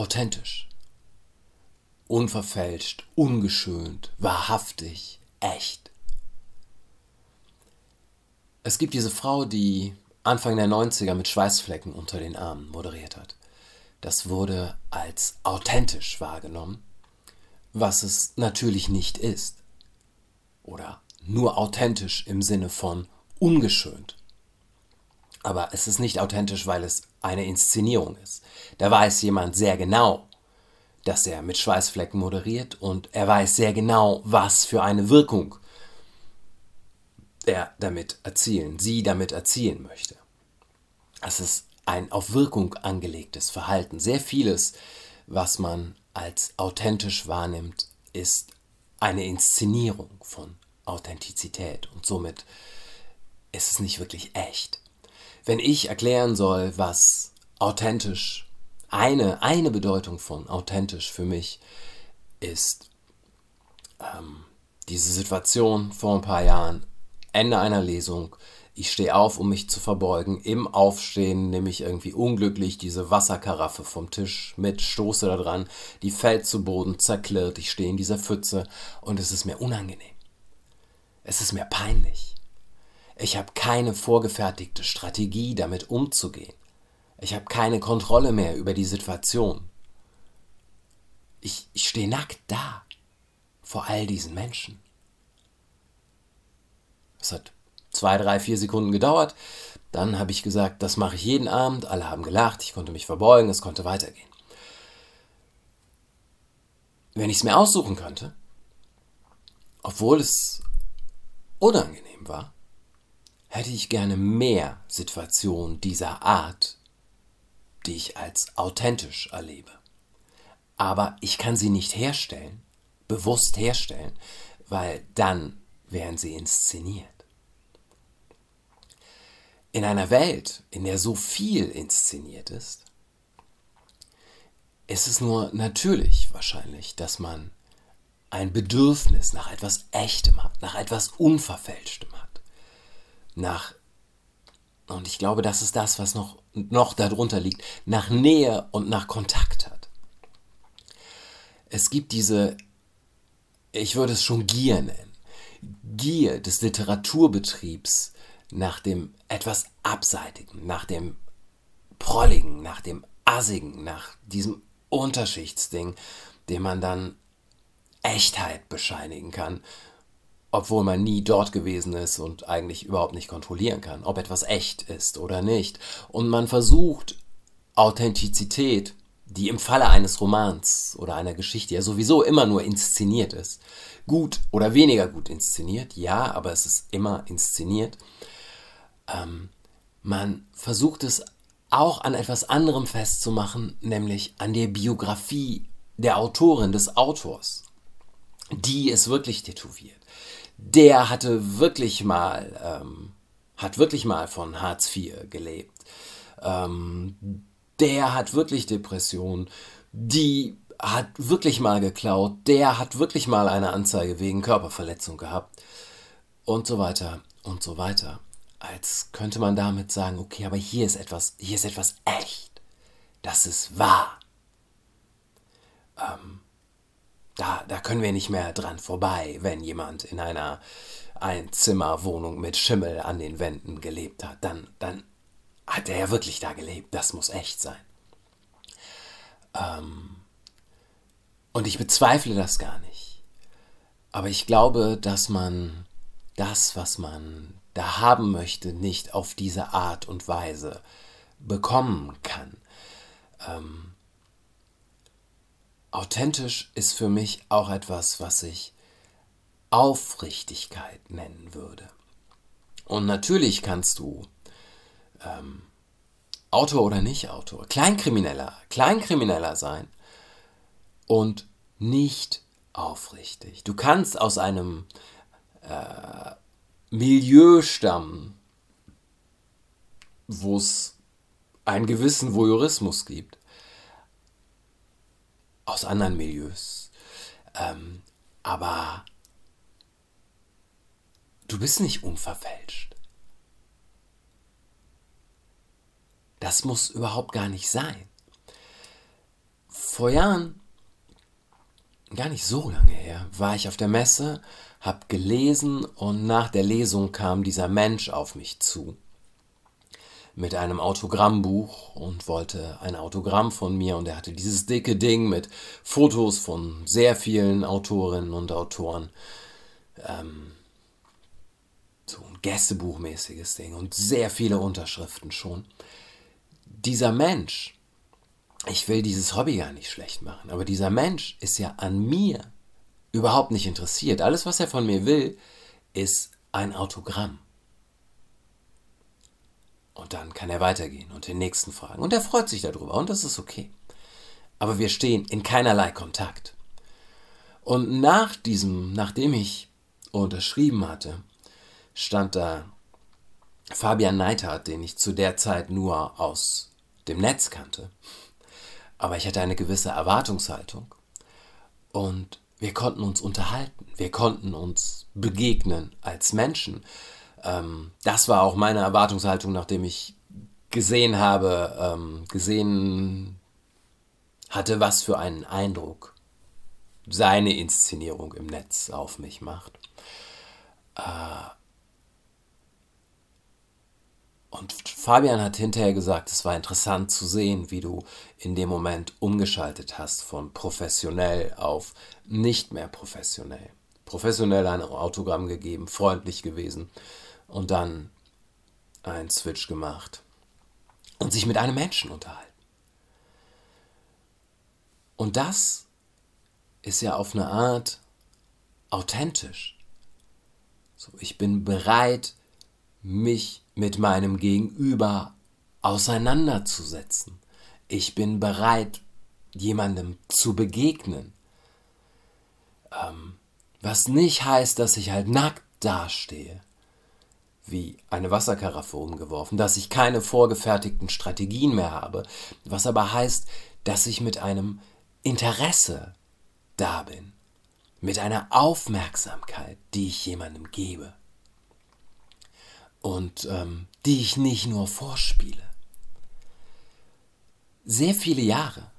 authentisch. Unverfälscht, ungeschönt, wahrhaftig, echt. Es gibt diese Frau, die Anfang der 90er mit Schweißflecken unter den Armen moderiert hat. Das wurde als authentisch wahrgenommen, was es natürlich nicht ist. Oder nur authentisch im Sinne von ungeschönt. Aber es ist nicht authentisch, weil es eine Inszenierung ist. Da weiß jemand sehr genau, dass er mit Schweißflecken moderiert und er weiß sehr genau, was für eine Wirkung er damit erzielen, sie damit erzielen möchte. Es ist ein auf Wirkung angelegtes Verhalten. Sehr vieles, was man als authentisch wahrnimmt, ist eine Inszenierung von Authentizität und somit ist es nicht wirklich echt. Wenn ich erklären soll, was authentisch, eine, eine Bedeutung von authentisch für mich ist, ähm, diese Situation vor ein paar Jahren, Ende einer Lesung, ich stehe auf, um mich zu verbeugen. Im Aufstehen nehme ich irgendwie unglücklich diese Wasserkaraffe vom Tisch mit, stoße da dran, die fällt zu Boden, zerklirrt, ich stehe in dieser Pfütze und es ist mir unangenehm. Es ist mir peinlich. Ich habe keine vorgefertigte Strategie, damit umzugehen. Ich habe keine Kontrolle mehr über die Situation. Ich, ich stehe nackt da vor all diesen Menschen. Es hat zwei, drei, vier Sekunden gedauert. Dann habe ich gesagt, das mache ich jeden Abend. Alle haben gelacht, ich konnte mich verbeugen, es konnte weitergehen. Wenn ich es mir aussuchen könnte, obwohl es unangenehm war, hätte ich gerne mehr Situationen dieser Art, die ich als authentisch erlebe. Aber ich kann sie nicht herstellen, bewusst herstellen, weil dann wären sie inszeniert. In einer Welt, in der so viel inszeniert ist, ist es nur natürlich wahrscheinlich, dass man ein Bedürfnis nach etwas Echtem hat, nach etwas Unverfälschtem hat, nach, und ich glaube, das ist das, was noch, noch darunter liegt, nach Nähe und nach Kontakt hat. Es gibt diese, ich würde es schon Gier nennen, Gier des Literaturbetriebs nach dem etwas Abseitigen, nach dem Prolligen, nach dem Assigen, nach diesem Unterschichtsding, dem man dann Echtheit bescheinigen kann, obwohl man nie dort gewesen ist und eigentlich überhaupt nicht kontrollieren kann, ob etwas echt ist oder nicht. Und man versucht Authentizität, die im Falle eines Romans oder einer Geschichte ja sowieso immer nur inszeniert ist, gut oder weniger gut inszeniert, ja, aber es ist immer inszeniert. Ähm, man versucht es auch an etwas anderem festzumachen, nämlich an der Biografie der Autorin, des Autors die ist wirklich tätowiert. Der hatte wirklich mal, ähm, hat wirklich mal von Hartz IV gelebt. Ähm, der hat wirklich Depressionen. Die hat wirklich mal geklaut. Der hat wirklich mal eine Anzeige wegen Körperverletzung gehabt. Und so weiter und so weiter. Als könnte man damit sagen, okay, aber hier ist etwas, hier ist etwas echt. Das ist wahr. Ähm, da, da können wir nicht mehr dran vorbei, wenn jemand in einer Einzimmerwohnung mit Schimmel an den Wänden gelebt hat. Dann, dann hat er ja wirklich da gelebt. Das muss echt sein. Ähm, und ich bezweifle das gar nicht. Aber ich glaube, dass man das, was man da haben möchte, nicht auf diese Art und Weise bekommen kann. Ähm, Authentisch ist für mich auch etwas, was ich Aufrichtigkeit nennen würde. Und natürlich kannst du ähm, Autor oder nicht Autor, Kleinkrimineller, Kleinkrimineller sein und nicht aufrichtig. Du kannst aus einem äh, Milieu stammen, wo es einen gewissen Voyeurismus gibt aus anderen Milieus. Ähm, aber du bist nicht unverfälscht. Das muss überhaupt gar nicht sein. Vor Jahren, gar nicht so lange her, war ich auf der Messe, hab gelesen und nach der Lesung kam dieser Mensch auf mich zu mit einem Autogrammbuch und wollte ein Autogramm von mir und er hatte dieses dicke Ding mit Fotos von sehr vielen Autorinnen und Autoren. Ähm, so ein Gästebuchmäßiges Ding und sehr viele Unterschriften schon. Dieser Mensch, ich will dieses Hobby gar nicht schlecht machen, aber dieser Mensch ist ja an mir überhaupt nicht interessiert. Alles, was er von mir will, ist ein Autogramm. Und dann kann er weitergehen und den nächsten fragen. Und er freut sich darüber und das ist okay. Aber wir stehen in keinerlei Kontakt. Und nach diesem, nachdem ich unterschrieben hatte, stand da Fabian Neithardt, den ich zu der Zeit nur aus dem Netz kannte. Aber ich hatte eine gewisse Erwartungshaltung. Und wir konnten uns unterhalten. Wir konnten uns begegnen als Menschen. Ähm, das war auch meine Erwartungshaltung, nachdem ich gesehen habe, ähm, gesehen hatte, was für einen Eindruck seine Inszenierung im Netz auf mich macht. Äh, und Fabian hat hinterher gesagt, es war interessant zu sehen, wie du in dem Moment umgeschaltet hast von professionell auf nicht mehr professionell. Professionell ein Autogramm gegeben, freundlich gewesen und dann einen Switch gemacht und sich mit einem Menschen unterhalten. Und das ist ja auf eine Art authentisch. So, ich bin bereit, mich mit meinem Gegenüber auseinanderzusetzen. Ich bin bereit, jemandem zu begegnen. Ähm, was nicht heißt, dass ich halt nackt dastehe wie eine Wasserkaraffe umgeworfen, dass ich keine vorgefertigten Strategien mehr habe, was aber heißt, dass ich mit einem Interesse da bin, mit einer Aufmerksamkeit, die ich jemandem gebe und ähm, die ich nicht nur vorspiele. Sehr viele Jahre,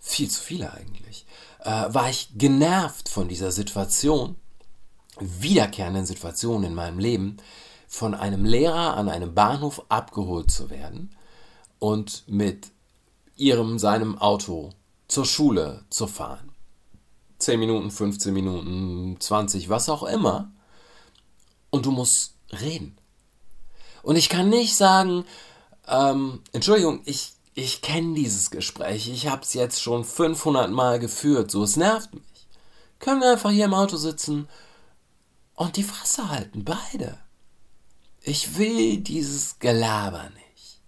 viel zu viele eigentlich, äh, war ich genervt von dieser Situation, wiederkehrenden Situationen in meinem Leben, von einem Lehrer an einem Bahnhof abgeholt zu werden und mit ihrem, seinem Auto zur Schule zu fahren. 10 Minuten, 15 Minuten, 20, was auch immer. Und du musst reden. Und ich kann nicht sagen, ähm, Entschuldigung, ich, ich kenne dieses Gespräch, ich habe es jetzt schon 500 Mal geführt, so es nervt mich. Können wir einfach hier im Auto sitzen und die Fresse halten, beide. Ich will dieses Gelaber nicht.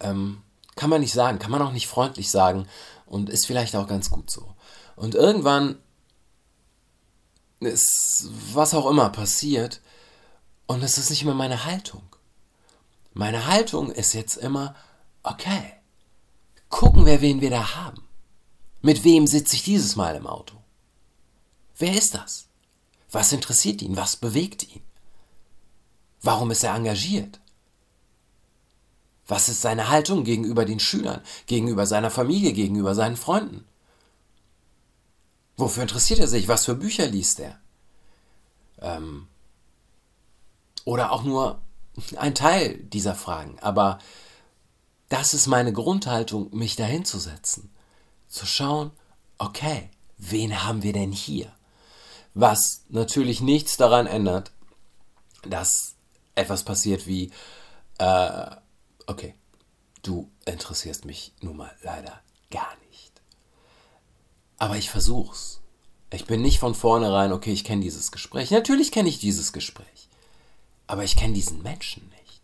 Ähm, kann man nicht sagen, kann man auch nicht freundlich sagen und ist vielleicht auch ganz gut so. Und irgendwann ist was auch immer passiert und es ist nicht mehr meine Haltung. Meine Haltung ist jetzt immer, okay, gucken wir, wen wir da haben. Mit wem sitze ich dieses Mal im Auto? Wer ist das? Was interessiert ihn? Was bewegt ihn? Warum ist er engagiert? Was ist seine Haltung gegenüber den Schülern, gegenüber seiner Familie, gegenüber seinen Freunden? Wofür interessiert er sich? Was für Bücher liest er? Ähm, oder auch nur ein Teil dieser Fragen. Aber das ist meine Grundhaltung, mich dahin zu setzen. Zu schauen, okay, wen haben wir denn hier? Was natürlich nichts daran ändert, dass etwas passiert wie, äh, okay, du interessierst mich nun mal leider gar nicht. Aber ich versuch's. Ich bin nicht von vornherein, okay, ich kenne dieses Gespräch. Natürlich kenne ich dieses Gespräch. Aber ich kenne diesen Menschen nicht.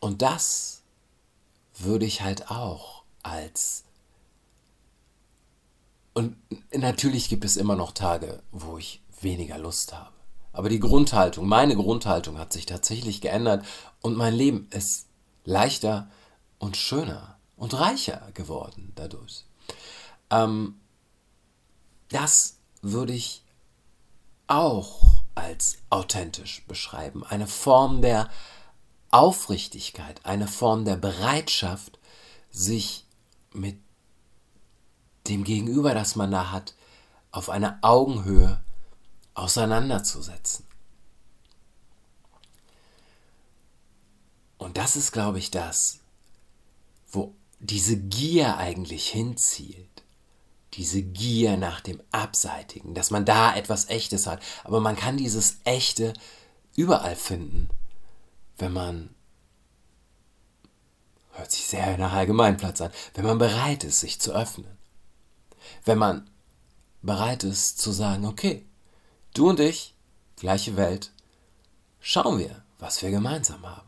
Und das würde ich halt auch als und natürlich gibt es immer noch Tage, wo ich weniger Lust habe. Aber die Grundhaltung, meine Grundhaltung hat sich tatsächlich geändert und mein Leben ist leichter und schöner und reicher geworden dadurch. Ähm, das würde ich auch als authentisch beschreiben. Eine Form der Aufrichtigkeit, eine Form der Bereitschaft, sich mit dem Gegenüber, das man da hat, auf eine Augenhöhe auseinanderzusetzen. Und das ist, glaube ich, das, wo diese Gier eigentlich hinzielt. Diese Gier nach dem Abseitigen, dass man da etwas Echtes hat. Aber man kann dieses Echte überall finden, wenn man, hört sich sehr nach Allgemeinplatz an, wenn man bereit ist, sich zu öffnen. Wenn man bereit ist zu sagen, okay, du und ich, gleiche Welt, schauen wir, was wir gemeinsam haben.